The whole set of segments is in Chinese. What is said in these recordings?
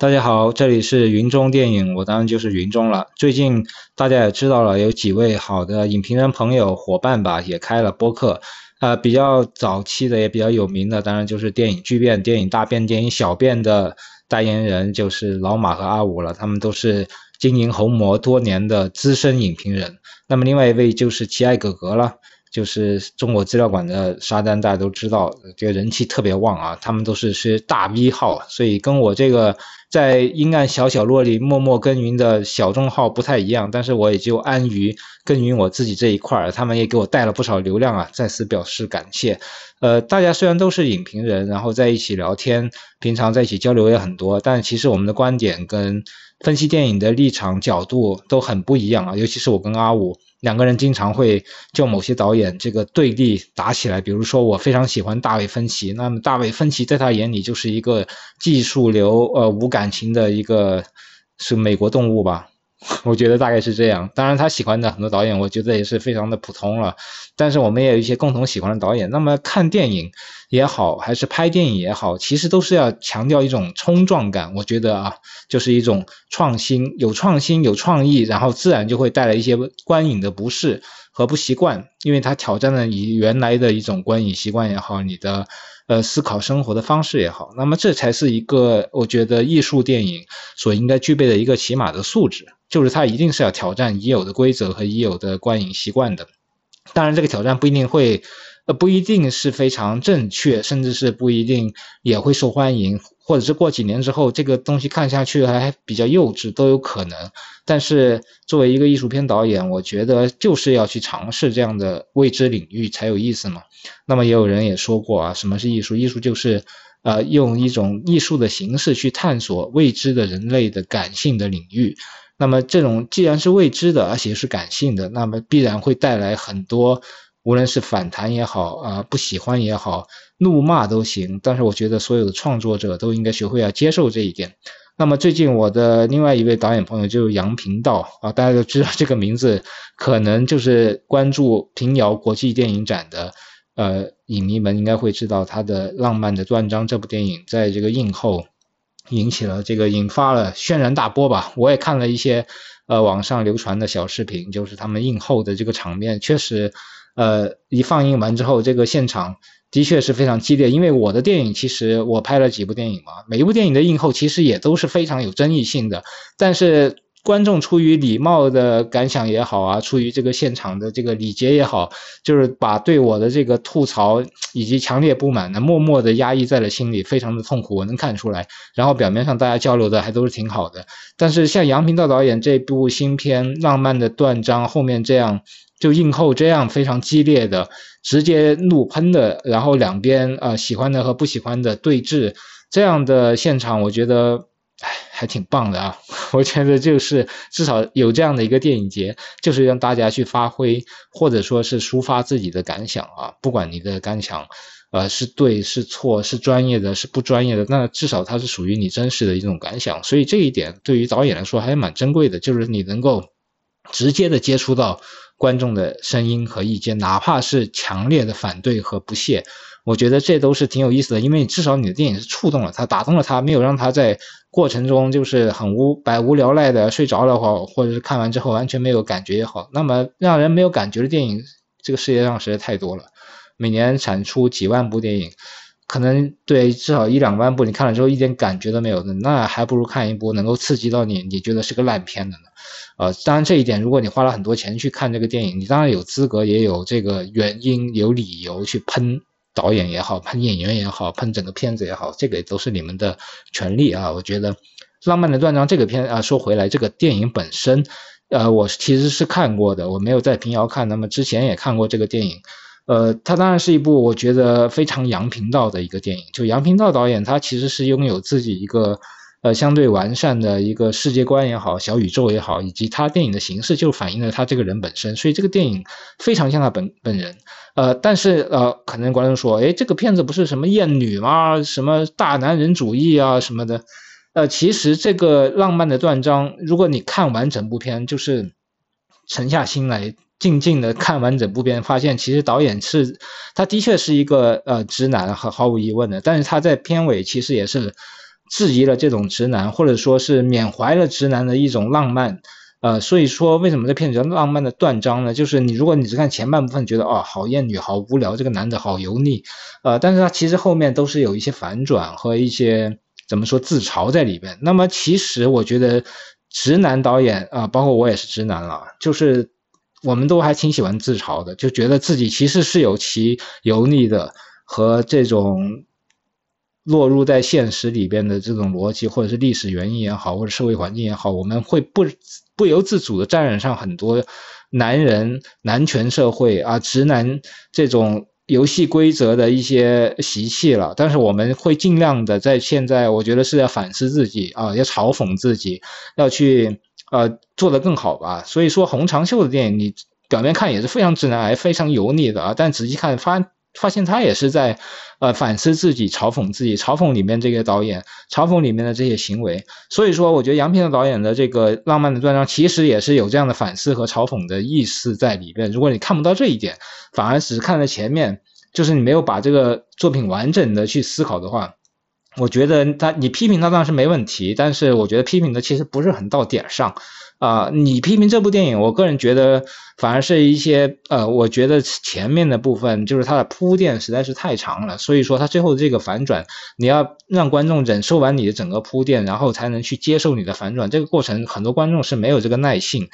大家好，这里是云中电影，我当然就是云中了。最近大家也知道了，有几位好的影评人朋友伙伴吧，也开了播客。呃，比较早期的也比较有名的，当然就是电影巨变、电影大变、电影小变的代言人，就是老马和阿五了。他们都是经营红魔多年的资深影评人。那么另外一位就是奇爱哥哥了。就是中国资料馆的沙丹，大家都知道，这个人气特别旺啊。他们都是是大 V 号，所以跟我这个在阴暗小角落里默默耕耘的小众号不太一样。但是我也就安于耕耘我自己这一块儿，他们也给我带了不少流量啊，在此表示感谢。呃，大家虽然都是影评人，然后在一起聊天，平常在一起交流也很多，但其实我们的观点跟分析电影的立场角度都很不一样啊。尤其是我跟阿五。两个人经常会就某些导演这个对立打起来，比如说我非常喜欢大卫芬奇，那么大卫芬奇在他眼里就是一个技术流，呃，无感情的一个是美国动物吧。我觉得大概是这样，当然他喜欢的很多导演，我觉得也是非常的普通了。但是我们也有一些共同喜欢的导演。那么看电影也好，还是拍电影也好，其实都是要强调一种冲撞感。我觉得啊，就是一种创新，有创新，有创意，然后自然就会带来一些观影的不适和不习惯，因为它挑战了你原来的一种观影习惯也好，你的。呃，思考生活的方式也好，那么这才是一个我觉得艺术电影所应该具备的一个起码的素质，就是它一定是要挑战已有的规则和已有的观影习惯的。当然，这个挑战不一定会。不一定是非常正确，甚至是不一定也会受欢迎，或者是过几年之后这个东西看下去还比较幼稚都有可能。但是作为一个艺术片导演，我觉得就是要去尝试这样的未知领域才有意思嘛。那么也有人也说过啊，什么是艺术？艺术就是呃用一种艺术的形式去探索未知的人类的感性的领域。那么这种既然是未知的，而且是感性的，那么必然会带来很多。无论是反弹也好啊，不喜欢也好，怒骂都行。但是我觉得所有的创作者都应该学会要接受这一点。那么最近我的另外一位导演朋友就是杨平道啊，大家都知道这个名字，可能就是关注平遥国际电影展的呃影迷们应该会知道他的《浪漫的断章》这部电影在这个映后引起了这个引发了轩然大波吧。我也看了一些呃网上流传的小视频，就是他们映后的这个场面确实。呃，一放映完之后，这个现场的确是非常激烈。因为我的电影，其实我拍了几部电影嘛，每一部电影的映后其实也都是非常有争议性的。但是观众出于礼貌的感想也好啊，出于这个现场的这个礼节也好，就是把对我的这个吐槽 以及强烈不满呢，默默的压抑在了心里，非常的痛苦，我能看出来。然后表面上大家交流的还都是挺好的，但是像杨平道导演这部新片《浪漫的断章》后面这样。就映后这样非常激烈的直接怒喷的，然后两边呃喜欢的和不喜欢的对峙，这样的现场我觉得唉还挺棒的啊！我觉得就是至少有这样的一个电影节，就是让大家去发挥或者说是抒发自己的感想啊，不管你的感想呃是对是错是专业的是不专业的，那至少它是属于你真实的一种感想，所以这一点对于导演来说还蛮珍贵的，就是你能够直接的接触到。观众的声音和意见，哪怕是强烈的反对和不屑，我觉得这都是挺有意思的，因为至少你的电影是触动了他，打动了他，没有让他在过程中就是很无百无聊赖的睡着了或或者是看完之后完全没有感觉也好，那么让人没有感觉的电影，这个世界上实在太多了，每年产出几万部电影，可能对至少一两万部，你看了之后一点感觉都没有的，那还不如看一部能够刺激到你，你觉得是个烂片的呢。呃，当然这一点，如果你花了很多钱去看这个电影，你当然有资格，也有这个原因、有理由去喷导演也好，喷演员也好，喷整个片子也好，这个都是你们的权利啊。我觉得《浪漫的断章》这个片啊，说回来，这个电影本身，呃，我其实是看过的，我没有在平遥看，那么之前也看过这个电影，呃，它当然是一部我觉得非常杨频道的一个电影，就杨频道导演他其实是拥有自己一个。呃，相对完善的一个世界观也好，小宇宙也好，以及他电影的形式，就反映了他这个人本身，所以这个电影非常像他本本人。呃，但是呃，可能观众说，哎，这个片子不是什么艳女吗？什么大男人主义啊什么的？呃，其实这个浪漫的断章，如果你看完整部片，就是沉下心来，静静的看完整部片，发现其实导演是，他的确是一个呃直男，毫毫无疑问的，但是他在片尾其实也是。质疑了这种直男，或者说是缅怀了直男的一种浪漫。呃，所以说为什么这片子叫浪漫的断章呢？就是你如果你只看前半部分，觉得哦好艳女，好无聊，这个男的好油腻，呃，但是他其实后面都是有一些反转和一些怎么说自嘲在里边。那么其实我觉得直男导演啊，包括我也是直男了，就是我们都还挺喜欢自嘲的，就觉得自己其实是有其油腻的和这种。落入在现实里边的这种逻辑，或者是历史原因也好，或者社会环境也好，我们会不不由自主的沾染上很多男人、男权社会啊、直男这种游戏规则的一些习气了。但是我们会尽量的在现在，我觉得是要反思自己啊，要嘲讽自己，要去呃做得更好吧。所以说，红长袖的电影，你表面看也是非常直男癌、非常油腻的啊，但仔细看发。发现他也是在，呃，反思自己，嘲讽自己，嘲讽里面这个导演，嘲讽里面的这些行为。所以说，我觉得杨平的导演的这个浪漫的断章，其实也是有这样的反思和嘲讽的意思在里边。如果你看不到这一点，反而只是看了前面，就是你没有把这个作品完整的去思考的话，我觉得他你批评他当然是没问题，但是我觉得批评的其实不是很到点上。啊，你批评这部电影，我个人觉得反而是一些呃，我觉得前面的部分就是它的铺垫实在是太长了，所以说它最后这个反转，你要让观众忍受完你的整个铺垫，然后才能去接受你的反转，这个过程很多观众是没有这个耐性，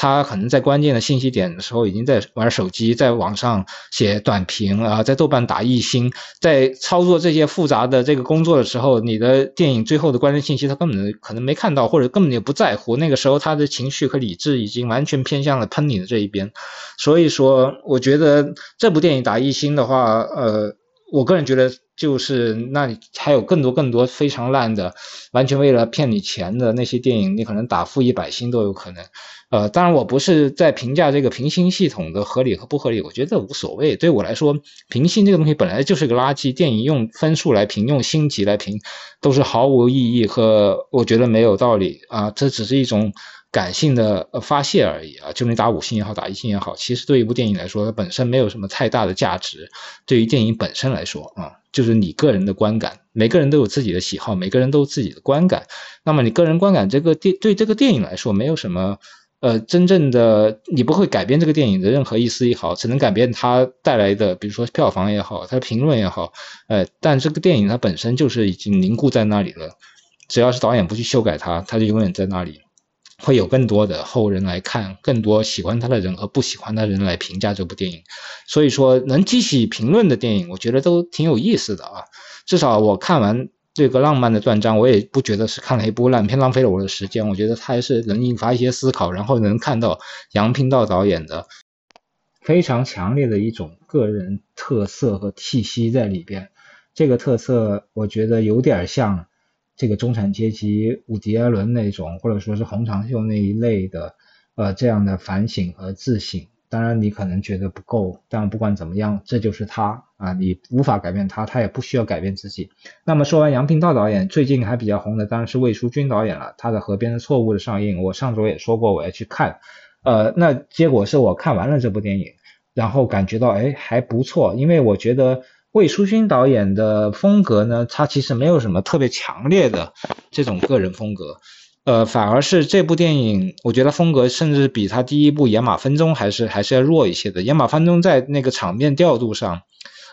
他可能在关键的信息点的时候已经在玩手机，在网上写短评啊，在豆瓣打一星，在操作这些复杂的这个工作的时候，你的电影最后的关键信息他根本可能没看到，或者根本就不在乎，那个时候他的。情绪和理智已经完全偏向了喷你的这一边，所以说，我觉得这部电影打一星的话，呃，我个人觉得就是那里还有更多更多非常烂的，完全为了骗你钱的那些电影，你可能打负一百星都有可能。呃，当然我不是在评价这个评星系统的合理和不合理，我觉得无所谓。对我来说，评星这个东西本来就是个垃圾，电影用分数来评，用星级来评，都是毫无意义和我觉得没有道理啊，这只是一种。感性的发泄而已啊，就你打五星也好，打一星也好，其实对一部电影来说，它本身没有什么太大的价值。对于电影本身来说啊，就是你个人的观感，每个人都有自己的喜好，每个人都有自己的观感。那么你个人观感这个电对这个电影来说，没有什么呃真正的，你不会改变这个电影的任何一丝一毫，只能改变它带来的，比如说票房也好，它的评论也好，呃，但这个电影它本身就是已经凝固在那里了，只要是导演不去修改它，它就永远在那里。会有更多的后人来看，更多喜欢他的人和不喜欢他的人来评价这部电影。所以说，能激起评论的电影，我觉得都挺有意思的啊。至少我看完这个浪漫的断章，我也不觉得是看了一部烂片，浪费了我的时间。我觉得它还是能引发一些思考，然后能看到杨平道导演的非常强烈的一种个人特色和气息在里边。这个特色，我觉得有点像。这个中产阶级伍迪·艾伦那种，或者说是洪长秀那一类的，呃，这样的反省和自省，当然你可能觉得不够，但不管怎么样，这就是他啊，你无法改变他，他也不需要改变自己。那么说完杨平道导演，最近还比较红的当然是魏淑君导演了，他的《河边的错误》的上映，我上周也说过我要去看，呃，那结果是我看完了这部电影，然后感觉到哎还不错，因为我觉得。魏书勋导演的风格呢，他其实没有什么特别强烈的这种个人风格，呃，反而是这部电影，我觉得风格甚至比他第一部《野马分鬃》还是还是要弱一些的。《野马分鬃》在那个场面调度上，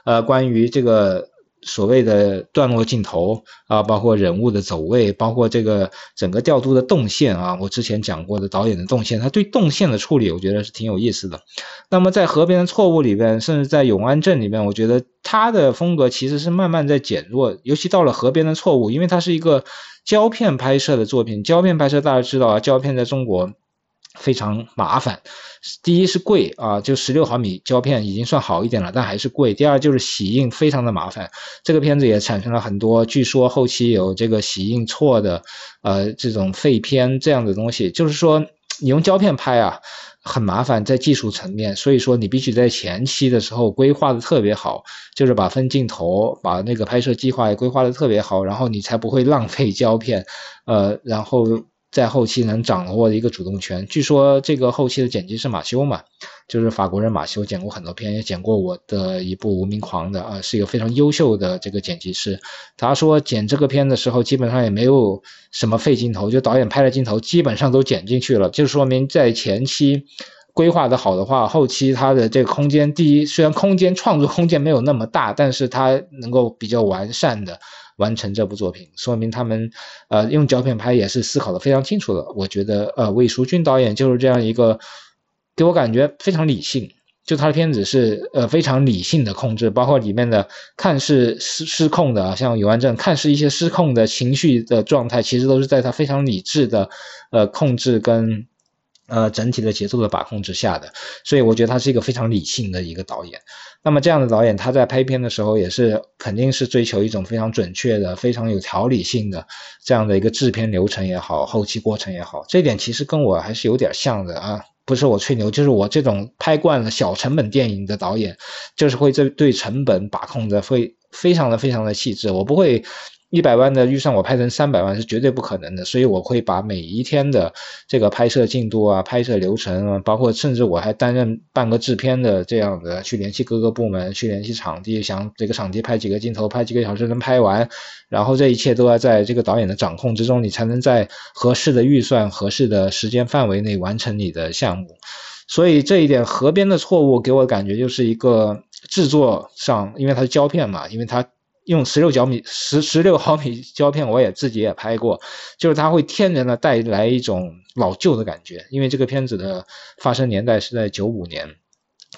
呃，关于这个。所谓的段落镜头啊，包括人物的走位，包括这个整个调度的动线啊，我之前讲过的导演的动线，他对动线的处理，我觉得是挺有意思的。那么在《河边的错误》里边，甚至在《永安镇》里边，我觉得他的风格其实是慢慢在减弱，尤其到了《河边的错误》，因为它是一个胶片拍摄的作品，胶片拍摄大家知道啊，胶片在中国。非常麻烦，第一是贵啊，就十六毫米胶片已经算好一点了，但还是贵。第二就是洗印非常的麻烦，这个片子也产生了很多，据说后期有这个洗印错的，呃，这种废片这样的东西。就是说你用胶片拍啊，很麻烦在技术层面，所以说你必须在前期的时候规划的特别好，就是把分镜头、把那个拍摄计划也规划的特别好，然后你才不会浪费胶片，呃，然后。在后期能掌握的一个主动权，据说这个后期的剪辑是马修嘛，就是法国人马修剪过很多片，也剪过我的一部《无名狂》的啊，是一个非常优秀的这个剪辑师。他说剪这个片的时候，基本上也没有什么废镜头，就导演拍的镜头基本上都剪进去了，就说明在前期规划的好的话，后期它的这个空间，第一虽然空间创作空间没有那么大，但是它能够比较完善的完成这部作品，说明他们呃用胶片拍也是思考的非常清楚的。我觉得呃魏淑君导演就是这样一个。给我感觉非常理性，就他的片子是呃非常理性的控制，包括里面的看似失失控的，像永安镇，看似一些失控的情绪的状态，其实都是在他非常理智的呃控制跟呃整体的节奏的把控之下的，所以我觉得他是一个非常理性的一个导演。那么这样的导演他在拍片的时候也是肯定是追求一种非常准确的、非常有条理性的这样的一个制片流程也好，后期过程也好，这点其实跟我还是有点像的啊。不是我吹牛，就是我这种拍惯了小成本电影的导演，就是会这对成本把控的会非常的非常的细致，我不会。一百万的预算我拍成三百万是绝对不可能的，所以我会把每一天的这个拍摄进度啊、拍摄流程啊，包括甚至我还担任半个制片的这样的，去联系各个部门，去联系场地，想这个场地拍几个镜头，拍几个小时能拍完，然后这一切都要在这个导演的掌控之中，你才能在合适的预算、合适的时间范围内完成你的项目。所以这一点河边的错误给我感觉就是一个制作上，因为它是胶片嘛，因为它。用十六毫米十十六毫米胶片，我也自己也拍过，就是它会天然的带来一种老旧的感觉，因为这个片子的发生年代是在九五年，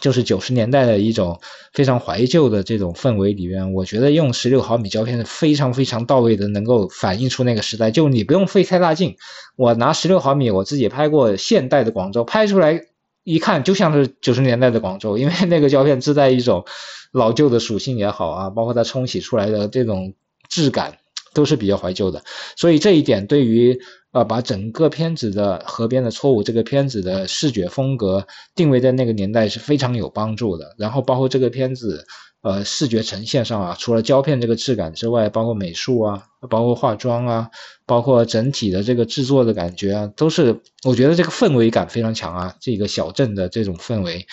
就是九十年代的一种非常怀旧的这种氛围里面，我觉得用十六毫米胶片是非常非常到位的，能够反映出那个时代。就你不用费太大劲，我拿十六毫米，我自己拍过现代的广州，拍出来一看就像是九十年代的广州，因为那个胶片自带一种。老旧的属性也好啊，包括它冲洗出来的这种质感，都是比较怀旧的。所以这一点对于呃把整个片子的河边的错误这个片子的视觉风格定位在那个年代是非常有帮助的。然后包括这个片子。呃，视觉呈现上啊，除了胶片这个质感之外，包括美术啊，包括化妆啊，包括整体的这个制作的感觉啊，都是我觉得这个氛围感非常强啊。这个小镇的这种氛围，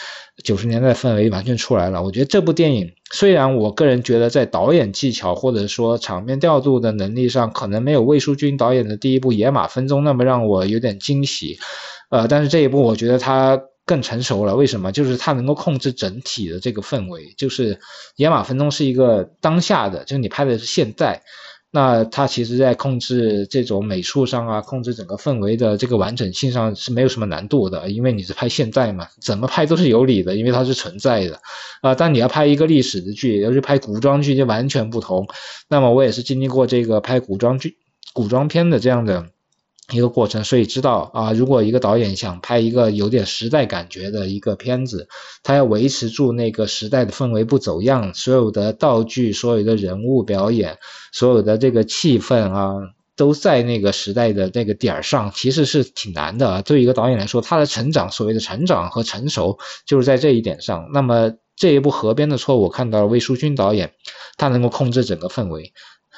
九十年代氛围完全出来了。我觉得这部电影虽然我个人觉得在导演技巧或者说场面调度的能力上，可能没有魏书君导演的第一部《野马分鬃》那么让我有点惊喜，呃，但是这一部我觉得他。更成熟了，为什么？就是它能够控制整体的这个氛围。就是《野马分鬃》是一个当下的，就是你拍的是现在，那它其实在控制这种美术上啊，控制整个氛围的这个完整性上是没有什么难度的，因为你是拍现在嘛，怎么拍都是有理的，因为它是存在的啊。但你要拍一个历史的剧，要是拍古装剧就完全不同。那么我也是经历过这个拍古装剧、古装片的这样的。一个过程，所以知道啊，如果一个导演想拍一个有点时代感觉的一个片子，他要维持住那个时代的氛围不走样，所有的道具、所有的人物表演、所有的这个气氛啊，都在那个时代的那个点儿上，其实是挺难的。对于一个导演来说，他的成长，所谓的成长和成熟，就是在这一点上。那么这一部《河边的错误》，我看到了魏书君导演，他能够控制整个氛围。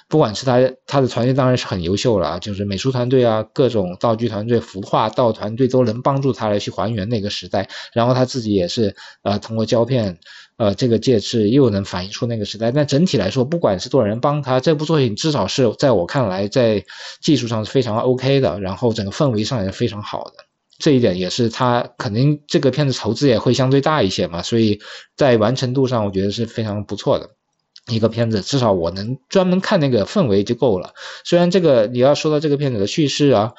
不管是他他的团队当然是很优秀了，就是美术团队啊，各种道具团队、服化道团队都能帮助他来去还原那个时代。然后他自己也是呃通过胶片呃这个介质又能反映出那个时代。但整体来说，不管是多少人帮他，这部作品至少是在我看来在技术上是非常 OK 的，然后整个氛围上也是非常好的。这一点也是他肯定这个片子投资也会相对大一些嘛，所以在完成度上我觉得是非常不错的。一个片子，至少我能专门看那个氛围就够了。虽然这个你要说到这个片子的叙事啊，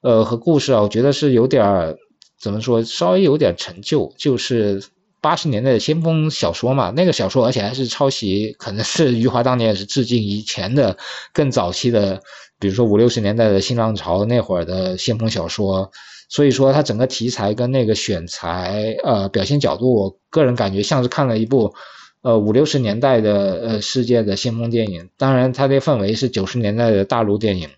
呃和故事啊，我觉得是有点怎么说，稍微有点陈旧，就是八十年代的先锋小说嘛。那个小说而且还是抄袭，可能是余华当年也是致敬以前的更早期的，比如说五六十年代的新浪潮那会儿的先锋小说。所以说它整个题材跟那个选材呃表现角度，我个人感觉像是看了一部。呃，五六十年代的呃世界的先锋电影，当然它的氛围是九十年代的大陆电影，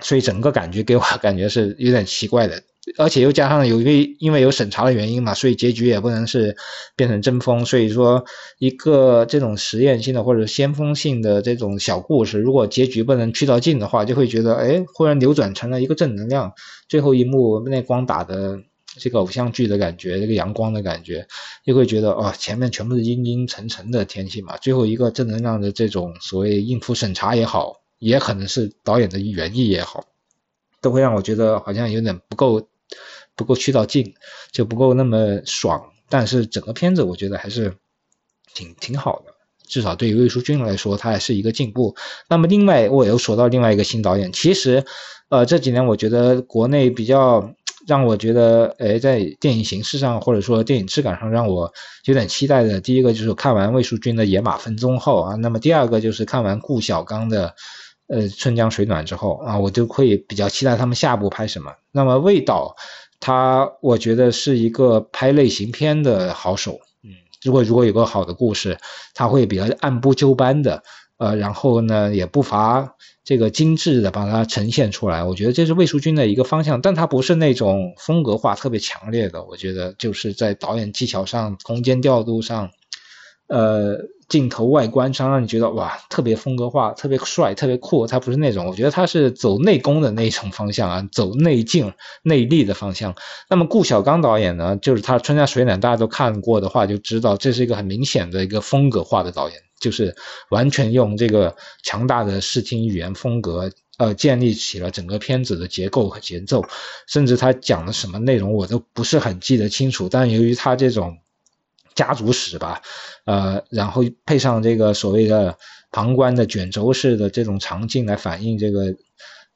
所以整个感觉给我 感觉是有点奇怪的，而且又加上有一个因为有审查的原因嘛，所以结局也不能是变成真风，所以说一个这种实验性的或者先锋性的这种小故事，如果结局不能去到尽的话，就会觉得哎，忽然扭转成了一个正能量，最后一幕那光打的。这个偶像剧的感觉，这个阳光的感觉，又会觉得哦，前面全部是阴阴沉沉的天气嘛，最后一个正能量的这种所谓应付审查也好，也可能是导演的原意也好，都会让我觉得好像有点不够不够去到劲，就不够那么爽。但是整个片子我觉得还是挺挺好的。至少对于魏淑君来说，他还是一个进步。那么另外，我又说到另外一个新导演。其实，呃，这几年我觉得国内比较让我觉得，哎，在电影形式上或者说电影质感上让我有点期待的，第一个就是看完魏淑君的《野马分鬃》后啊，那么第二个就是看完顾晓刚的呃《春江水暖》之后啊，我就会比较期待他们下部拍什么。那么魏导他，我觉得是一个拍类型片的好手。嗯如果如果有个好的故事，他会比较按部就班的，呃，然后呢也不乏这个精致的把它呈现出来。我觉得这是魏淑君的一个方向，但他不是那种风格化特别强烈的。我觉得就是在导演技巧上、空间调度上，呃。镜头外观上让你觉得哇，特别风格化，特别帅，特别酷。他不是那种，我觉得他是走内功的那种方向啊，走内劲、内力的方向。那么顾晓刚导演呢，就是他《春江水暖》，大家都看过的话就知道，这是一个很明显的一个风格化的导演，就是完全用这个强大的视听语言风格，呃，建立起了整个片子的结构和节奏。甚至他讲的什么内容我都不是很记得清楚，但由于他这种。家族史吧，呃，然后配上这个所谓的旁观的卷轴式的这种场景来反映这个。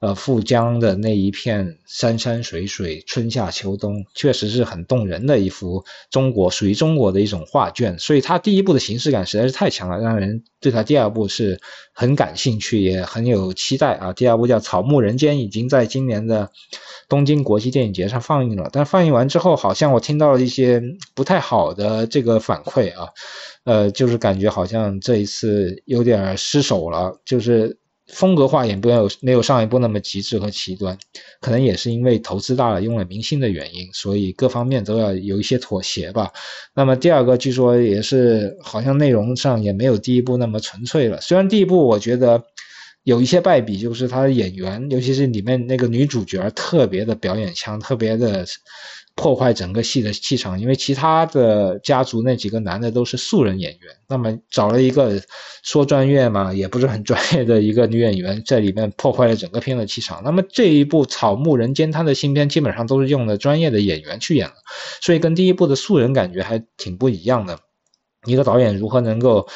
呃，富江的那一片山山水水，春夏秋冬，确实是很动人的一幅中国属于中国的一种画卷。所以他第一部的形式感实在是太强了，让人对他第二部是很感兴趣，也很有期待啊。第二部叫《草木人间》，已经在今年的东京国际电影节上放映了。但放映完之后，好像我听到了一些不太好的这个反馈啊，呃，就是感觉好像这一次有点失手了，就是。风格化也不有没有上一部那么极致和极端，可能也是因为投资大了，用了明星的原因，所以各方面都要有一些妥协吧。那么第二个据说也是好像内容上也没有第一部那么纯粹了。虽然第一部我觉得有一些败笔，就是他的演员，尤其是里面那个女主角特别的表演腔，特别的。破坏整个戏的气场，因为其他的家族那几个男的都是素人演员，那么找了一个说专业嘛，也不是很专业的一个女演员在里面破坏了整个片的气场。那么这一部《草木人间》，他的新片基本上都是用的专业的演员去演了，所以跟第一部的素人感觉还挺不一样的。一个导演如何能够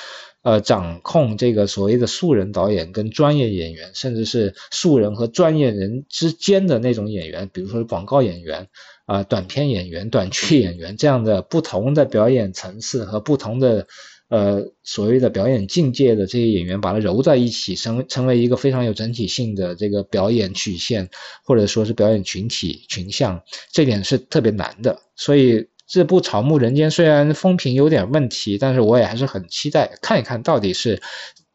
呃掌控这个所谓的素人导演跟专业演员，甚至是素人和专业人之间的那种演员，比如说广告演员。啊，短片演员、短剧演员这样的不同的表演层次和不同的呃所谓的表演境界的这些演员，把它揉在一起，成成为一个非常有整体性的这个表演曲线，或者说是表演群体群像，这点是特别难的。所以这部《草木人间》虽然风评有点问题，但是我也还是很期待看一看到底是，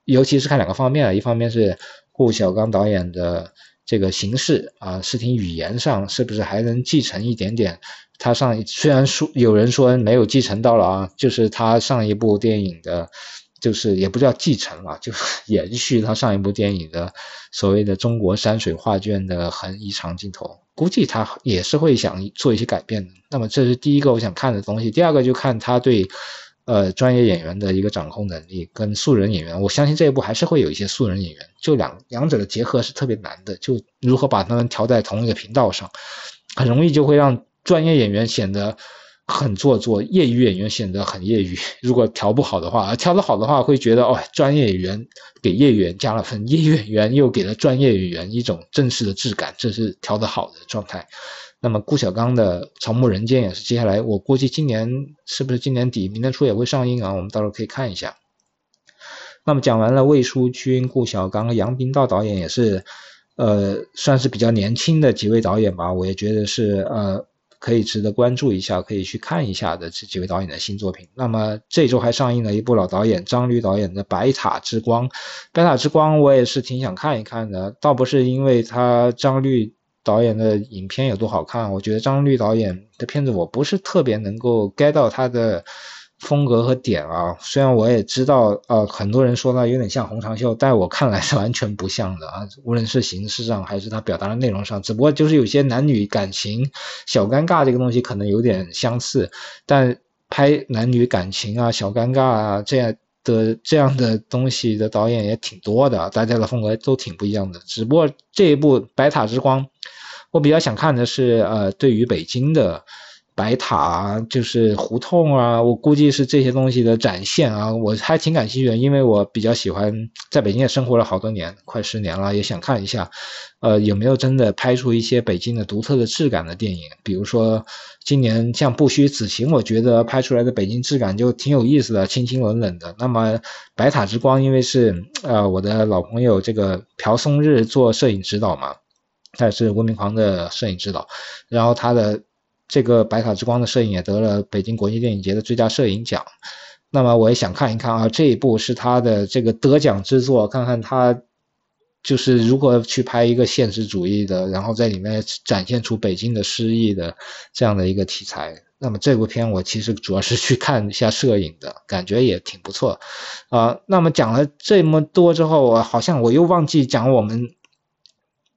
尤其是看两个方面啊，一方面是顾晓刚导演的。这个形式啊，视听语言上是不是还能继承一点点？他上虽然说有人说没有继承到了啊，就是他上一部电影的，就是也不叫继承了，就 延续他上一部电影的所谓的中国山水画卷的横移长镜头，估计他也是会想做一些改变的。那么这是第一个我想看的东西，第二个就看他对。呃，专业演员的一个掌控能力跟素人演员，我相信这一部还是会有一些素人演员，就两两者的结合是特别难的，就如何把他们调在同一个频道上，很容易就会让专业演员显得很做作，业余演员显得很业余。如果调不好的话，调得好的话，会觉得哦，专业演员给业余演加了分，业余演员又给了专业演员一种正式的质感，这是调得好的状态。那么顾晓刚的《草木人间》也是接下来，我估计今年是不是今年底、明年初也会上映啊？我们到时候可以看一下。那么讲完了魏书君、顾晓刚、杨斌道导演也是，呃，算是比较年轻的几位导演吧，我也觉得是呃可以值得关注一下，可以去看一下的这几位导演的新作品。那么这周还上映了一部老导演张律导演的《白塔之光》，《白塔之光》我也是挺想看一看的，倒不是因为他张律。导演的影片有多好看？我觉得张律导演的片子我不是特别能够 get 到他的风格和点啊，虽然我也知道，呃，很多人说它有点像红长袖，但我看来是完全不像的啊，无论是形式上还是它表达的内容上，只不过就是有些男女感情小尴尬这个东西可能有点相似，但拍男女感情啊、小尴尬啊这样的这样的东西的导演也挺多的，大家的风格都挺不一样的，只不过这一部《白塔之光》。我比较想看的是，呃，对于北京的白塔啊，就是胡同啊，我估计是这些东西的展现啊，我还挺感兴趣的，因为我比较喜欢在北京也生活了好多年，快十年了，也想看一下，呃，有没有真的拍出一些北京的独特的质感的电影，比如说今年像《不虚此行》，我觉得拍出来的北京质感就挺有意思的，清清冷冷的。那么《白塔之光》，因为是呃我的老朋友这个朴松日做摄影指导嘛。他是《文明狂》的摄影指导，然后他的这个《白塔之光》的摄影也得了北京国际电影节的最佳摄影奖。那么我也想看一看啊，这一部是他的这个得奖之作，看看他就是如何去拍一个现实主义的，然后在里面展现出北京的诗意的这样的一个题材。那么这部片我其实主要是去看一下摄影的，感觉也挺不错啊。那么讲了这么多之后，我好像我又忘记讲我们。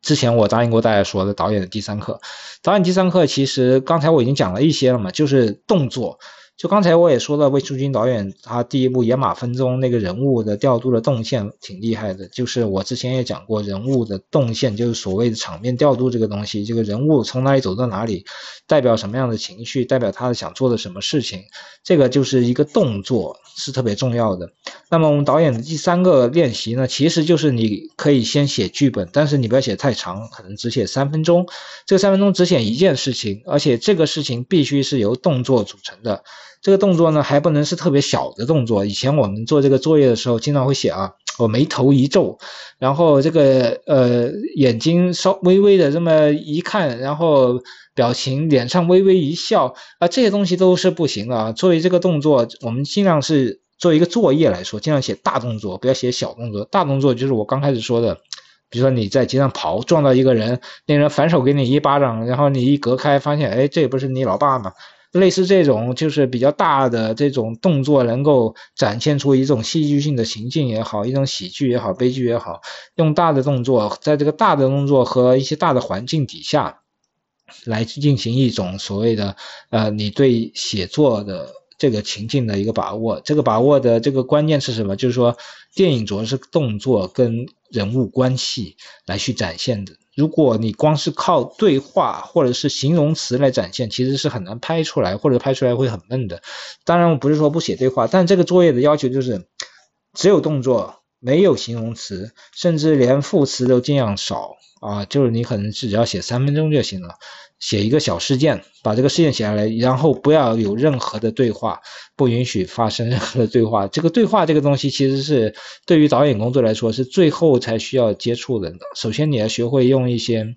之前我答应过大家说的导演的第三课，导演第三课其实刚才我已经讲了一些了嘛，就是动作。就刚才我也说了，魏书君导演他第一部《野马分鬃》那个人物的调度的动线挺厉害的。就是我之前也讲过，人物的动线就是所谓的场面调度这个东西，这个人物从哪里走到哪里，代表什么样的情绪，代表他想做的什么事情，这个就是一个动作是特别重要的。那么我们导演的第三个练习呢，其实就是你可以先写剧本，但是你不要写太长，可能只写三分钟。这三分钟只写一件事情，而且这个事情必须是由动作组成的。这个动作呢，还不能是特别小的动作。以前我们做这个作业的时候，经常会写啊，我眉头一皱，然后这个呃眼睛稍微微的这么一看，然后表情脸上微微一笑啊，这些东西都是不行的啊。作为这个动作，我们尽量是作为一个作业来说，尽量写大动作，不要写小动作。大动作就是我刚开始说的，比如说你在街上跑，撞到一个人，那人反手给你一巴掌，然后你一隔开，发现哎，这不是你老爸吗？类似这种就是比较大的这种动作，能够展现出一种戏剧性的情境也好，一种喜剧也好，悲剧也好，用大的动作，在这个大的动作和一些大的环境底下，来进行一种所谓的呃，你对写作的这个情境的一个把握。这个把握的这个关键是什么？就是说，电影主要是动作跟人物关系来去展现的。如果你光是靠对话或者是形容词来展现，其实是很难拍出来，或者拍出来会很闷的。当然，我不是说不写对话，但这个作业的要求就是只有动作，没有形容词，甚至连副词都尽量少啊。就是你可能只要写三分钟就行了。写一个小事件，把这个事件写下来，然后不要有任何的对话，不允许发生任何的对话。这个对话这个东西，其实是对于导演工作来说是最后才需要接触人的。首先你要学会用一些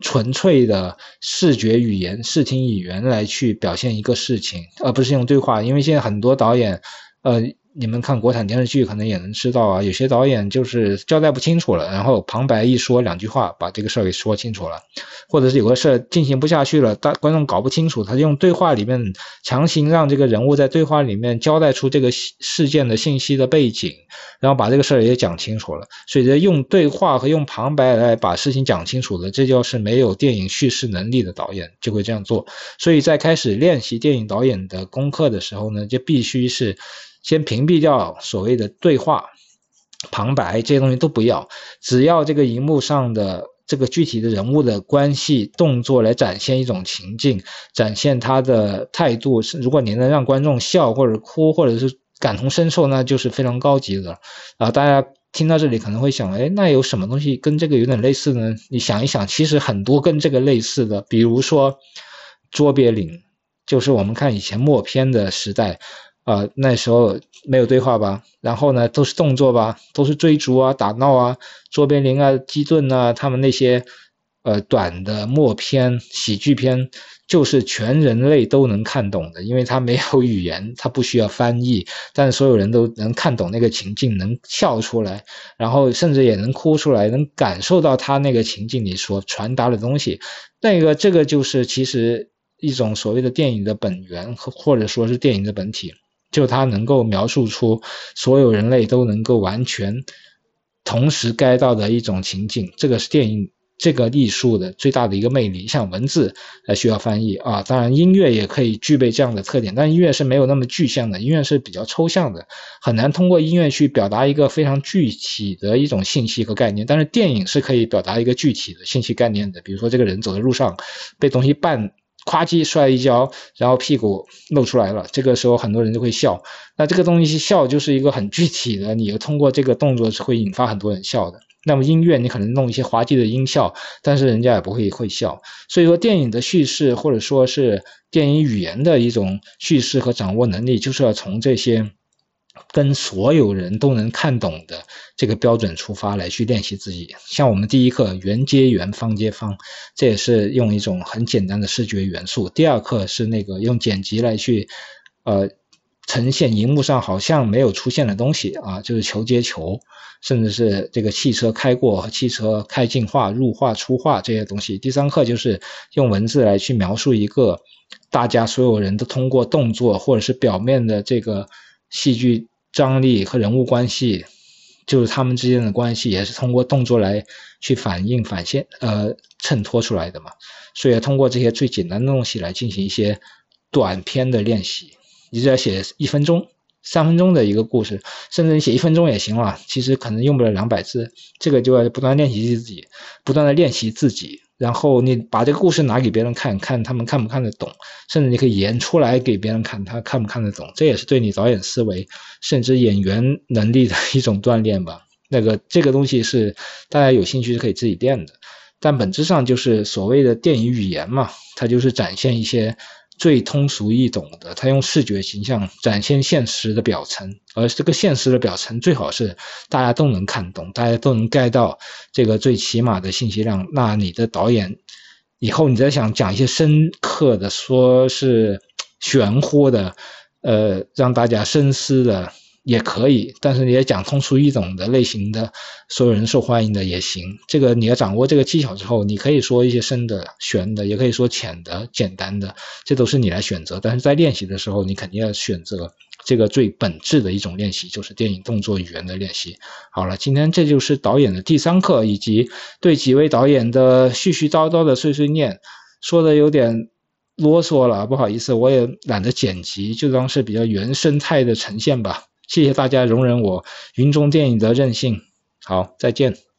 纯粹的视觉语言、视听语言来去表现一个事情，而不是用对话。因为现在很多导演，呃。你们看国产电视剧可能也能知道啊，有些导演就是交代不清楚了，然后旁白一说两句话，把这个事儿给说清楚了，或者是有个事儿进行不下去了，大观众搞不清楚，他就用对话里面强行让这个人物在对话里面交代出这个事件的信息的背景，然后把这个事儿也讲清楚了。所以，用对话和用旁白来把事情讲清楚的，这就是没有电影叙事能力的导演就会这样做。所以在开始练习电影导演的功课的时候呢，就必须是。先屏蔽掉所谓的对话、旁白这些东西都不要，只要这个荧幕上的这个具体的人物的关系、动作来展现一种情境，展现他的态度。如果你能让观众笑或者哭，或者是感同身受，那就是非常高级的。啊，大家听到这里可能会想，哎，那有什么东西跟这个有点类似呢？你想一想，其实很多跟这个类似的，比如说卓别林，就是我们看以前默片的时代。啊，那时候没有对话吧？然后呢，都是动作吧，都是追逐啊、打闹啊。卓别林啊、基顿啊，他们那些呃短的默片、喜剧片，就是全人类都能看懂的，因为他没有语言，他不需要翻译，但所有人都能看懂那个情境，能笑出来，然后甚至也能哭出来，能感受到他那个情境里所传达的东西。那个这个就是其实一种所谓的电影的本源，或者说是电影的本体。就它能够描述出所有人类都能够完全同时该到的一种情景，这个是电影。这个艺术的最大的一个魅力，像文字呃需要翻译啊，当然音乐也可以具备这样的特点，但音乐是没有那么具象的，音乐是比较抽象的，很难通过音乐去表达一个非常具体的一种信息和概念。但是电影是可以表达一个具体的信息概念的，比如说这个人走在路上被东西绊。咵叽摔一跤，然后屁股露出来了，这个时候很多人就会笑。那这个东西笑就是一个很具体的，你通过这个动作是会引发很多人笑的。那么音乐你可能弄一些滑稽的音效，但是人家也不会会笑。所以说电影的叙事或者说是电影语言的一种叙事和掌握能力，就是要从这些。跟所有人都能看懂的这个标准出发来去练习自己，像我们第一课圆接圆，方接方，这也是用一种很简单的视觉元素。第二课是那个用剪辑来去，呃，呈现荧幕上好像没有出现的东西啊，就是球接球，甚至是这个汽车开过汽车开进化、入化、出化这些东西。第三课就是用文字来去描述一个大家所有人都通过动作或者是表面的这个。戏剧张力和人物关系，就是他们之间的关系，也是通过动作来去反映、反现、呃衬托出来的嘛。所以通过这些最简单的东西来进行一些短篇的练习。你只要写一分钟、三分钟的一个故事，甚至你写一分钟也行了。其实可能用不了两百字，这个就要不断练习自己，不断的练习自己。然后你把这个故事拿给别人看看，他们看不看得懂，甚至你可以演出来给别人看，他看不看得懂，这也是对你导演思维甚至演员能力的一种锻炼吧。那个这个东西是大家有兴趣是可以自己练的，但本质上就是所谓的电影语言嘛，它就是展现一些。最通俗易懂的，他用视觉形象展现现实的表层，而这个现实的表层最好是大家都能看懂，大家都能 get 到这个最起码的信息量。那你的导演以后你再想讲一些深刻的，说是玄乎的，呃，让大家深思的。也可以，但是你也讲通俗易懂的类型的，所有人受欢迎的也行。这个你要掌握这个技巧之后，你可以说一些深的、玄的，也可以说浅的、简单的，这都是你来选择。但是在练习的时候，你肯定要选择这个最本质的一种练习，就是电影动作语言的练习。好了，今天这就是导演的第三课，以及对几位导演的絮絮叨叨的碎碎念，说的有点啰嗦了，不好意思，我也懒得剪辑，就当是比较原生态的呈现吧。谢谢大家容忍我云中电影的任性，好，再见。